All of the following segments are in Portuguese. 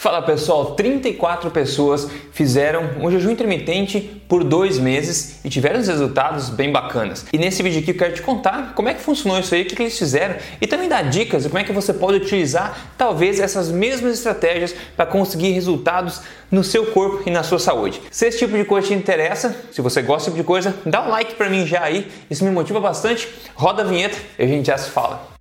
Fala pessoal, 34 pessoas fizeram um jejum intermitente por dois meses e tiveram resultados bem bacanas. E nesse vídeo aqui eu quero te contar como é que funcionou isso aí, o que, que eles fizeram e também dar dicas de como é que você pode utilizar talvez essas mesmas estratégias para conseguir resultados no seu corpo e na sua saúde. Se esse tipo de coisa te interessa, se você gosta desse tipo de coisa, dá um like para mim já aí, isso me motiva bastante. Roda a vinheta e a gente já se fala.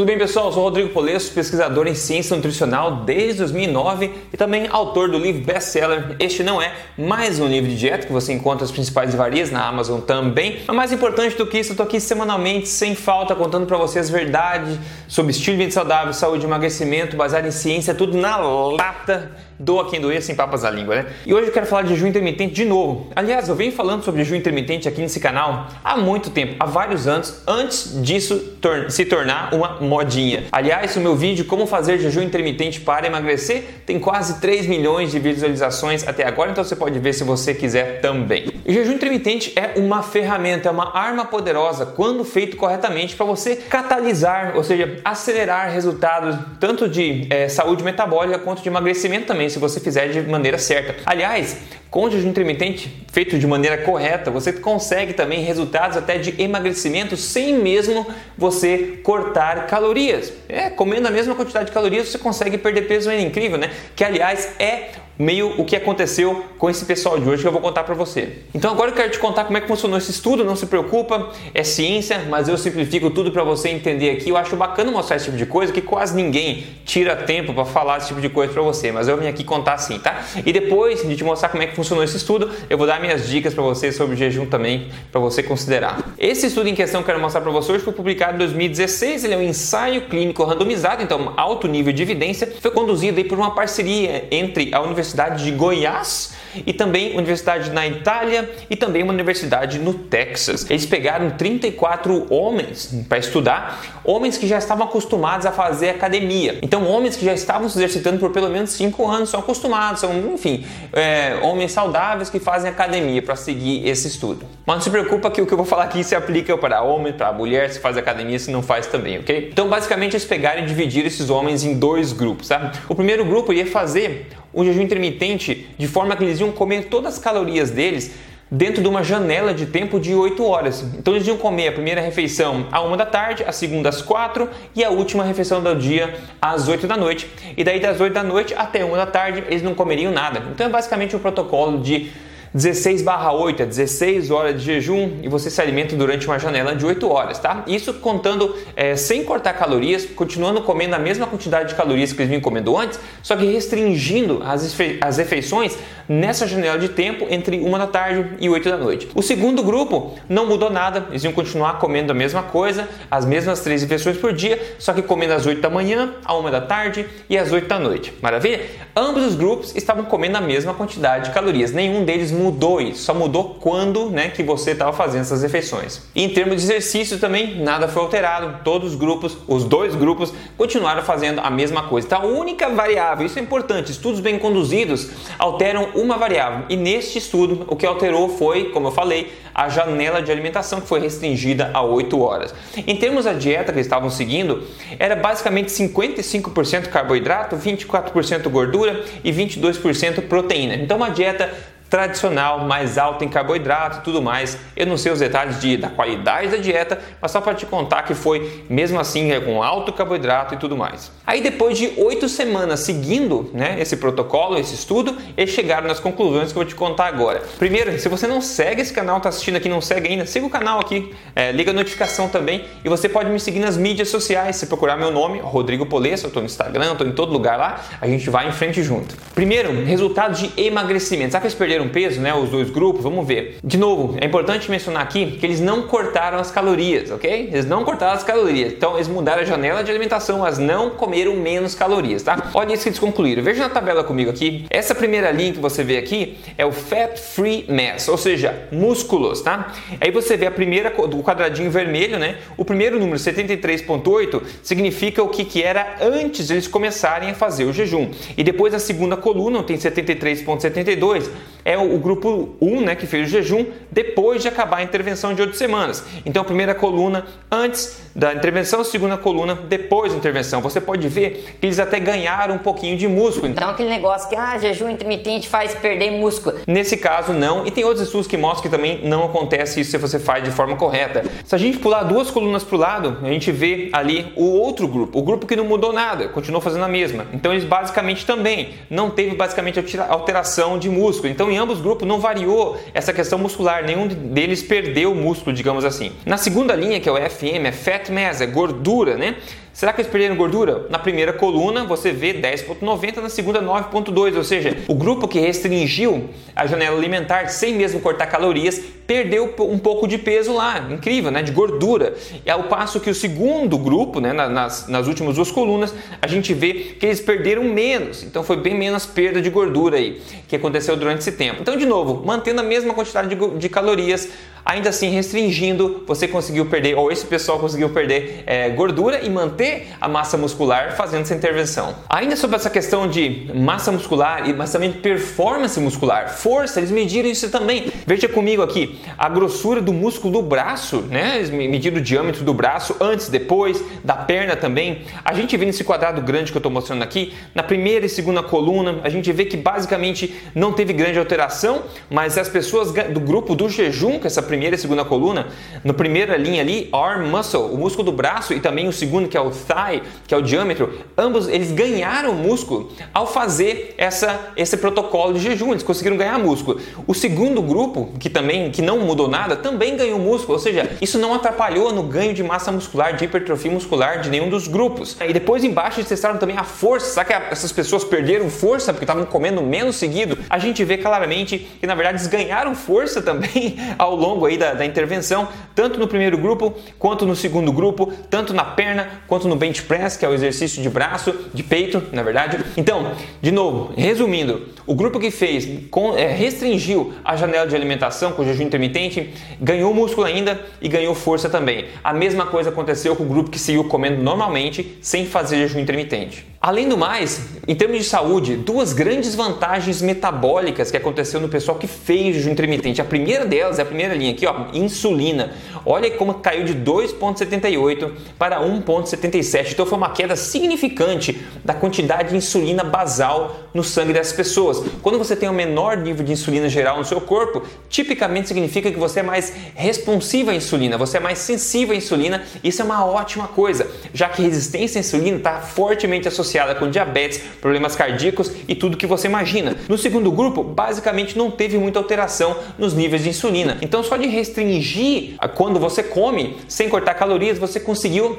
Tudo bem, pessoal? Eu sou Rodrigo Polesso, pesquisador em ciência nutricional desde 2009 e também autor do livro best-seller Este Não É, mais um livro de dieta que você encontra as principais livrarias na Amazon também. Mas mais importante do que isso, eu tô aqui semanalmente, sem falta, contando para vocês verdade sobre estilo de vida saudável, saúde, emagrecimento, baseado em ciência, tudo na lata doa quem doer, sem papas na língua, né? E hoje eu quero falar de jejum intermitente de novo. Aliás, eu venho falando sobre jejum intermitente aqui nesse canal há muito tempo, há vários anos, antes disso tor se tornar uma modinha. Aliás, o meu vídeo Como Fazer Jejum Intermitente para Emagrecer tem quase 3 milhões de visualizações até agora, então você pode ver se você quiser também. O jejum intermitente é uma ferramenta, é uma arma poderosa quando feito corretamente para você catalisar, ou seja, acelerar resultados tanto de é, saúde metabólica quanto de emagrecimento também se você fizer de maneira certa. Aliás, com o jejum intermitente feito de maneira correta, você consegue também resultados até de emagrecimento sem mesmo você cortar calorias. É, comendo a mesma quantidade de calorias você consegue perder peso, é incrível, né? Que aliás é meio o que aconteceu com esse pessoal de hoje que eu vou contar para você. Então agora eu quero te contar como é que funcionou esse estudo, não se preocupa, é ciência, mas eu simplifico tudo para você entender aqui. Eu acho bacana mostrar esse tipo de coisa que quase ninguém tira tempo para falar esse tipo de coisa para você, mas eu vim aqui contar assim, tá? E depois de te mostrar como é que funcionou esse estudo, eu vou dar minhas dicas para você sobre jejum também para você considerar. Esse estudo em questão que eu quero mostrar para você hoje foi publicado em 2016, ele é um ensaio clínico randomizado, então alto nível de evidência, foi conduzido aí por uma parceria entre a Universidade Universidade de Goiás e também universidade na Itália e também uma universidade no Texas. Eles pegaram 34 homens para estudar, homens que já estavam acostumados a fazer academia. Então, homens que já estavam se exercitando por pelo menos 5 anos, são acostumados, são, enfim, é, homens saudáveis que fazem academia para seguir esse estudo. Mas não se preocupa que o que eu vou falar aqui se aplica para homem, para mulher, se faz academia, se não faz também, ok? Então, basicamente, eles pegaram e dividiram esses homens em dois grupos, sabe? O primeiro grupo ia fazer o jejum intermitente de forma que eles iam comer todas as calorias deles dentro de uma janela de tempo de 8 horas. Então eles iam comer a primeira refeição à 1 da tarde, a segunda às 4 e a última refeição do dia às 8 da noite. E daí das 8 da noite até 1 da tarde eles não comeriam nada. Então é basicamente um protocolo de 16 barra 8 é 16 horas de jejum e você se alimenta durante uma janela de 8 horas, tá? Isso contando é, sem cortar calorias, continuando comendo a mesma quantidade de calorias que eles vinham comendo antes, só que restringindo as, as refeições nessa janela de tempo entre 1 da tarde e 8 da noite. O segundo grupo não mudou nada, eles iam continuar comendo a mesma coisa, as mesmas três refeições por dia, só que comendo às 8 da manhã, à 1 da tarde e às 8 da noite. Maravilha? Ambos os grupos estavam comendo a mesma quantidade de calorias, nenhum deles mudou isso, só mudou quando né, que você estava fazendo essas refeições. E em termos de exercício também, nada foi alterado, todos os grupos, os dois grupos, continuaram fazendo a mesma coisa. Então a única variável, isso é importante, estudos bem conduzidos alteram uma variável e neste estudo o que alterou foi, como eu falei, a janela de alimentação que foi restringida a 8 horas. Em termos da dieta que eles estavam seguindo, era basicamente 55% carboidrato, 24% gordura e 22% proteína. Então uma dieta tradicional, mais alta em carboidrato e tudo mais. Eu não sei os detalhes de, da qualidade da dieta, mas só para te contar que foi mesmo assim é, com alto carboidrato e tudo mais. Aí depois de oito semanas seguindo né, esse protocolo, esse estudo, eles chegaram nas conclusões que eu vou te contar agora. Primeiro, se você não segue esse canal, está assistindo aqui, não segue ainda, siga o canal aqui, é, liga a notificação também e você pode me seguir nas mídias sociais. Se procurar meu nome, Rodrigo Polesso, eu estou no Instagram, estou em todo lugar lá, a gente vai em frente junto. Primeiro, resultados de emagrecimento. Sabe que eles perderam perderam peso, né? Os dois grupos, vamos ver. De novo, é importante mencionar aqui que eles não cortaram as calorias, ok? Eles não cortaram as calorias. Então eles mudaram a janela de alimentação, mas não comeram menos calorias, tá? Olha isso que eles concluíram. Veja na tabela comigo aqui. Essa primeira linha que você vê aqui é o Fat Free Mass, ou seja, músculos, tá? Aí você vê a primeira do quadradinho vermelho, né? O primeiro número 73.8 significa o que, que era antes eles começarem a fazer o jejum. E depois a segunda coluna tem 73.72 é o, grupo 1, né, que fez o jejum depois de acabar a intervenção de 8 semanas. Então, a primeira coluna antes da intervenção, segunda coluna depois da intervenção. Você pode ver que eles até ganharam um pouquinho de músculo. Então, aquele negócio que ah, jejum intermitente faz perder músculo. Nesse caso, não. E tem outros estudos que mostram que também não acontece isso se você faz de forma correta. Se a gente pular duas colunas para o lado, a gente vê ali o outro grupo, o grupo que não mudou nada, continuou fazendo a mesma. Então, eles basicamente também não teve basicamente alteração de músculo. Então, em ambos grupos não variou essa questão muscular, nenhum deles perdeu músculo, digamos assim. Na segunda linha, que é o FM, é fat mass, é gordura, né? Será que eles perderam gordura? Na primeira coluna você vê 10,90, na segunda 9,2, ou seja, o grupo que restringiu a janela alimentar sem mesmo cortar calorias perdeu um pouco de peso lá, incrível, né? De gordura. E ao passo que o segundo grupo, né, nas, nas últimas duas colunas, a gente vê que eles perderam menos, então foi bem menos perda de gordura aí que aconteceu durante esse tempo. Então, de novo, mantendo a mesma quantidade de, de calorias, ainda assim restringindo, você conseguiu perder, ou esse pessoal conseguiu perder é, gordura e manter a massa muscular fazendo essa intervenção. Ainda sobre essa questão de massa muscular e mas também performance muscular, força, eles mediram isso também. Veja comigo aqui, a grossura do músculo do braço, né? Eles mediram o diâmetro do braço antes, depois, da perna também. A gente vê nesse quadrado grande que eu estou mostrando aqui, na primeira e segunda coluna, a gente vê que basicamente não teve grande alteração, mas as pessoas do grupo do jejum, que essa primeira e segunda coluna, na primeira linha ali, arm muscle, o músculo do braço e também o segundo que é o thigh, que é o diâmetro, ambos eles ganharam músculo ao fazer essa, esse protocolo de jejum, eles conseguiram ganhar músculo. O segundo grupo, que também que não mudou nada, também ganhou músculo, ou seja, isso não atrapalhou no ganho de massa muscular, de hipertrofia muscular de nenhum dos grupos. E depois embaixo eles testaram também a força, será que essas pessoas perderam força porque estavam comendo menos seguido? A gente vê claramente que na verdade eles ganharam força também ao longo aí da, da intervenção, tanto no primeiro grupo quanto no segundo grupo, tanto na perna quanto no bench press, que é o exercício de braço, de peito, na verdade. Então, de novo, resumindo, o grupo que fez com, é, restringiu a janela de alimentação com jejum intermitente, ganhou músculo ainda e ganhou força também. A mesma coisa aconteceu com o grupo que seguiu comendo normalmente sem fazer jejum intermitente. Além do mais, em termos de saúde, duas grandes vantagens metabólicas que aconteceu no pessoal que fez jejum intermitente. A primeira delas é a primeira linha aqui, ó, insulina. Olha como caiu de 2,78 para 1,77. Então foi uma queda significante da quantidade de insulina basal no sangue dessas pessoas. Quando você tem um menor nível de insulina geral no seu corpo, tipicamente significa que você é mais responsivo à insulina, você é mais sensível à insulina. Isso é uma ótima coisa, já que resistência à insulina está fortemente associada com diabetes, problemas cardíacos e tudo que você imagina. No segundo grupo, basicamente não teve muita alteração nos níveis de insulina. Então, só de restringir quando você come sem cortar calorias, você conseguiu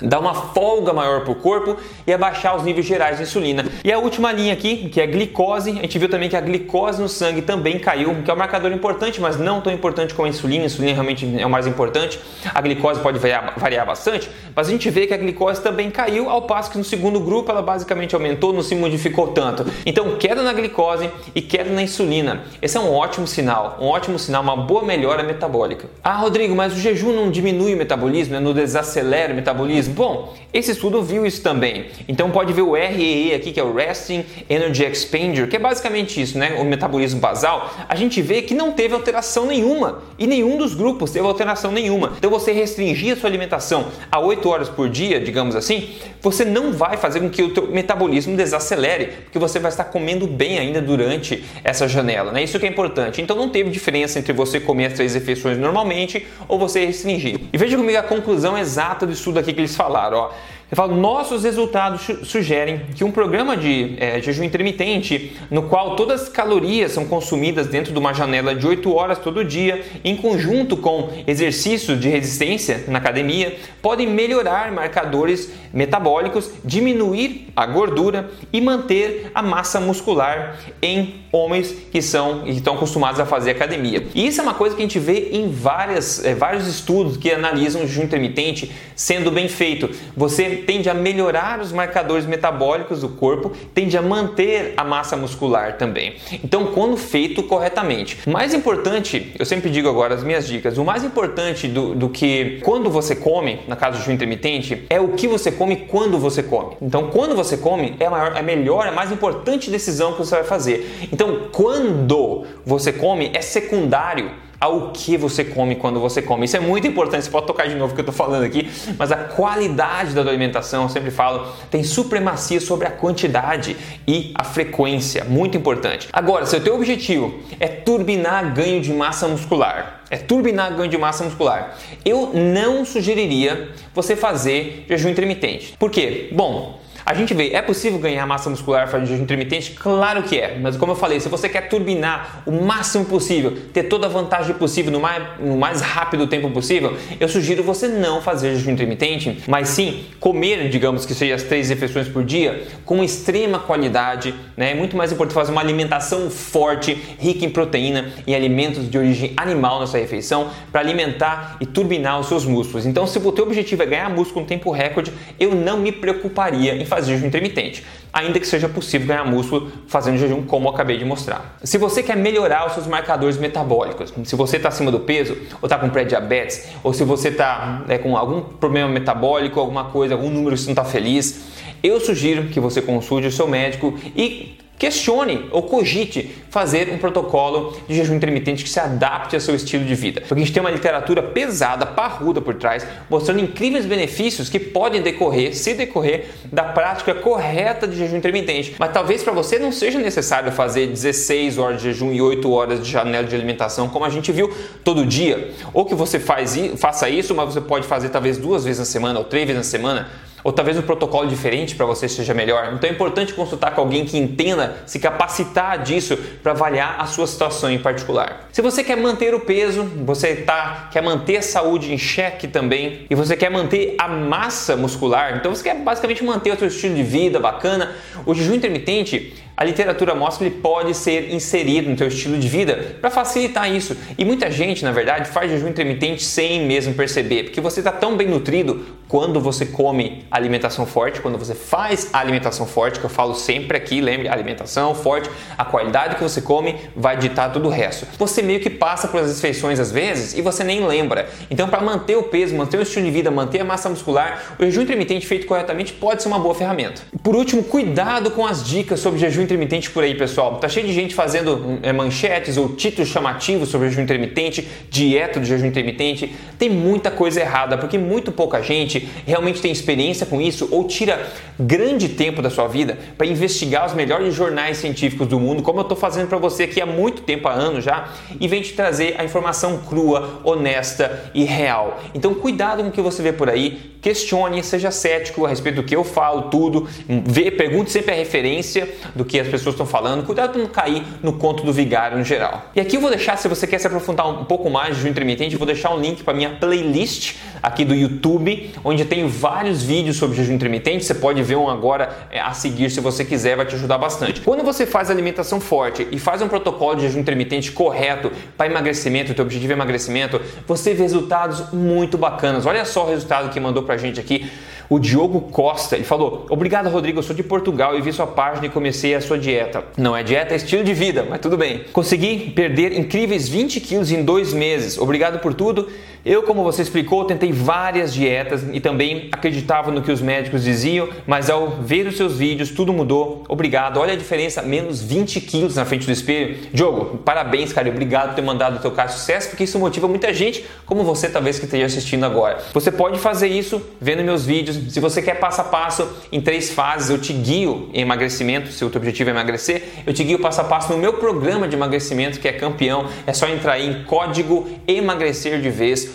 dar uma folga maior para o corpo e abaixar os níveis gerais de insulina. E a última linha aqui, que é a glicose, a gente viu também que a glicose no sangue também caiu, que é um marcador importante, mas não tão importante como a insulina. A insulina realmente é o mais importante. A glicose pode variar, variar bastante, mas a gente vê que a glicose também caiu, ao passo que no segundo grupo ela basicamente aumentou, não se modificou tanto. Então, queda na glicose e queda na insulina. Esse é um ótimo sinal, um ótimo sinal, uma boa melhora metabólica. Ah, Rodrigo, mas o jejum não diminui o metabolismo, né? não desacelera o metabolismo? Bom, esse estudo viu isso também. Então pode ver o REE aqui, que é o Resting Energy Expenditure, que é basicamente isso, né? O metabolismo basal. A gente vê que não teve alteração nenhuma e nenhum dos grupos teve alteração nenhuma. Então você restringir a sua alimentação a 8 horas por dia, digamos assim, você não vai fazer com que o teu metabolismo desacelere, porque você vai estar comendo bem ainda durante essa janela, né? Isso que é importante. Então não teve diferença entre você comer as três refeições normalmente ou você restringir. E veja comigo a conclusão exata do estudo aqui que eles falaram, ó Eu falo, nossos resultados sugerem que um programa de é, jejum intermitente, no qual todas as calorias são consumidas dentro de uma janela de 8 horas todo dia, em conjunto com exercícios de resistência na academia, podem melhorar marcadores metabólicos, diminuir a gordura e manter a massa muscular em homens que são estão acostumados a fazer academia. E isso é uma coisa que a gente vê em várias, é, vários estudos que analisam o jejum intermitente sendo bem feito. Você tende a melhorar os marcadores metabólicos do corpo, tende a manter a massa muscular também. Então, quando feito corretamente. O mais importante, eu sempre digo agora as minhas dicas, o mais importante do, do que quando você come, na casa do jejum intermitente, é o que você come quando você come. Então, quando você come, é a, maior, é a melhor, é a mais importante decisão que você vai fazer. Então, quando você come, é secundário ao que você come quando você come. Isso é muito importante, você pode tocar de novo o que eu estou falando aqui, mas a qualidade da alimentação, eu sempre falo, tem supremacia sobre a quantidade e a frequência, muito importante. Agora, se o teu objetivo é turbinar ganho de massa muscular, é turbinar ganho de massa muscular, eu não sugeriria você fazer jejum intermitente. Por quê? Bom, a gente vê, é possível ganhar massa muscular fazendo jejum intermitente? Claro que é, mas como eu falei, se você quer turbinar o máximo possível, ter toda a vantagem possível no mais, no mais rápido tempo possível, eu sugiro você não fazer jejum intermitente, mas sim comer, digamos que seja as três refeições por dia, com extrema qualidade. Né? É muito mais importante fazer uma alimentação forte, rica em proteína e alimentos de origem animal nessa refeição para alimentar e turbinar os seus músculos. Então, se o teu objetivo é ganhar músculo em tempo recorde, eu não me preocuparia em fazer jejum intermitente, ainda que seja possível ganhar músculo fazendo jejum, como eu acabei de mostrar. Se você quer melhorar os seus marcadores metabólicos, se você está acima do peso, ou está com pré-diabetes, ou se você está é, com algum problema metabólico, alguma coisa, algum número que você não está feliz, eu sugiro que você consulte o seu médico e questione ou cogite fazer um protocolo de jejum intermitente que se adapte ao seu estilo de vida. Porque a gente tem uma literatura pesada, parruda por trás, mostrando incríveis benefícios que podem decorrer, se decorrer, da prática correta de jejum intermitente. Mas talvez para você não seja necessário fazer 16 horas de jejum e 8 horas de janela de alimentação, como a gente viu todo dia. Ou que você faz, faça isso, mas você pode fazer talvez duas vezes na semana ou três vezes na semana ou talvez um protocolo diferente para você seja melhor. Então é importante consultar com alguém que entenda, se capacitar disso para avaliar a sua situação em particular. Se você quer manter o peso, você tá, quer manter a saúde em xeque também e você quer manter a massa muscular, então você quer basicamente manter o seu estilo de vida bacana, o jejum intermitente a literatura mostra que ele pode ser inserido no teu estilo de vida para facilitar isso. E muita gente, na verdade, faz jejum intermitente sem mesmo perceber, porque você está tão bem nutrido quando você come alimentação forte, quando você faz alimentação forte, que eu falo sempre aqui, lembre, alimentação forte, a qualidade que você come vai ditar tudo o resto. Você meio que passa por as refeições às vezes e você nem lembra. Então, para manter o peso, manter o estilo de vida, manter a massa muscular, o jejum intermitente feito corretamente pode ser uma boa ferramenta. Por último, cuidado com as dicas sobre jejum intermitente por aí, pessoal. Tá cheio de gente fazendo é, manchetes ou títulos chamativos sobre jejum intermitente, dieta do jejum intermitente. Tem muita coisa errada, porque muito pouca gente realmente tem experiência com isso ou tira grande tempo da sua vida para investigar os melhores jornais científicos do mundo, como eu estou fazendo para você aqui há muito tempo, há anos já, e vem te trazer a informação crua, honesta e real. Então, cuidado com o que você vê por aí, questione, seja cético a respeito do que eu falo, tudo, vê, pergunte sempre a referência do que as pessoas estão falando, cuidado para não cair no conto do vigário no geral. E aqui eu vou deixar, se você quer se aprofundar um pouco mais de intermitente, eu vou deixar um link para minha playlist aqui do YouTube, onde tem vários vídeos sobre jejum intermitente. Você pode ver um agora é, a seguir se você quiser, vai te ajudar bastante. Quando você faz alimentação forte e faz um protocolo de jejum intermitente correto para emagrecimento, o teu objetivo é emagrecimento, você vê resultados muito bacanas. Olha só o resultado que mandou pra gente aqui o Diogo Costa. Ele falou: Obrigado, Rodrigo. Eu sou de Portugal e vi sua página e comecei a sua dieta. Não é dieta, é estilo de vida, mas tudo bem. Consegui perder incríveis 20 quilos em dois meses. Obrigado por tudo. Eu, como você explicou, tentei várias dietas e também acreditava no que os médicos diziam, mas ao ver os seus vídeos, tudo mudou. Obrigado. Olha a diferença, menos 20 quilos na frente do espelho. Diogo, parabéns, cara. Obrigado por ter mandado o teu caso sucesso, porque isso motiva muita gente, como você talvez que esteja assistindo agora. Você pode fazer isso vendo meus vídeos. Se você quer passo a passo em três fases, eu te guio em emagrecimento. Se o teu objetivo é emagrecer, eu te guio passo a passo no meu programa de emagrecimento, que é campeão. É só entrar em código emagrecer de vez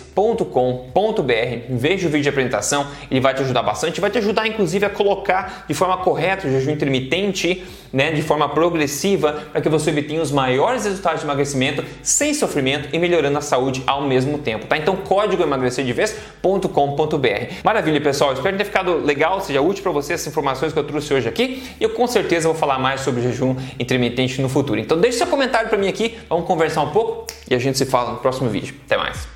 Veja o vídeo de apresentação, ele vai te ajudar bastante, vai te ajudar inclusive a colocar de forma correta o jejum intermitente, né, de forma progressiva, para que você obtenha os maiores resultados de emagrecimento sem sofrimento e melhorando a saúde ao mesmo tempo, tá? Então código emagrecerdevez.com.br. Maravilha, pessoal. Espero ter ficado legal, seja útil para você essas informações que eu trouxe hoje aqui. E eu com certeza vou falar mais sobre jejum intermitente no futuro. Então deixe seu comentário para mim aqui, vamos conversar um pouco e a gente se fala no próximo vídeo. Até mais.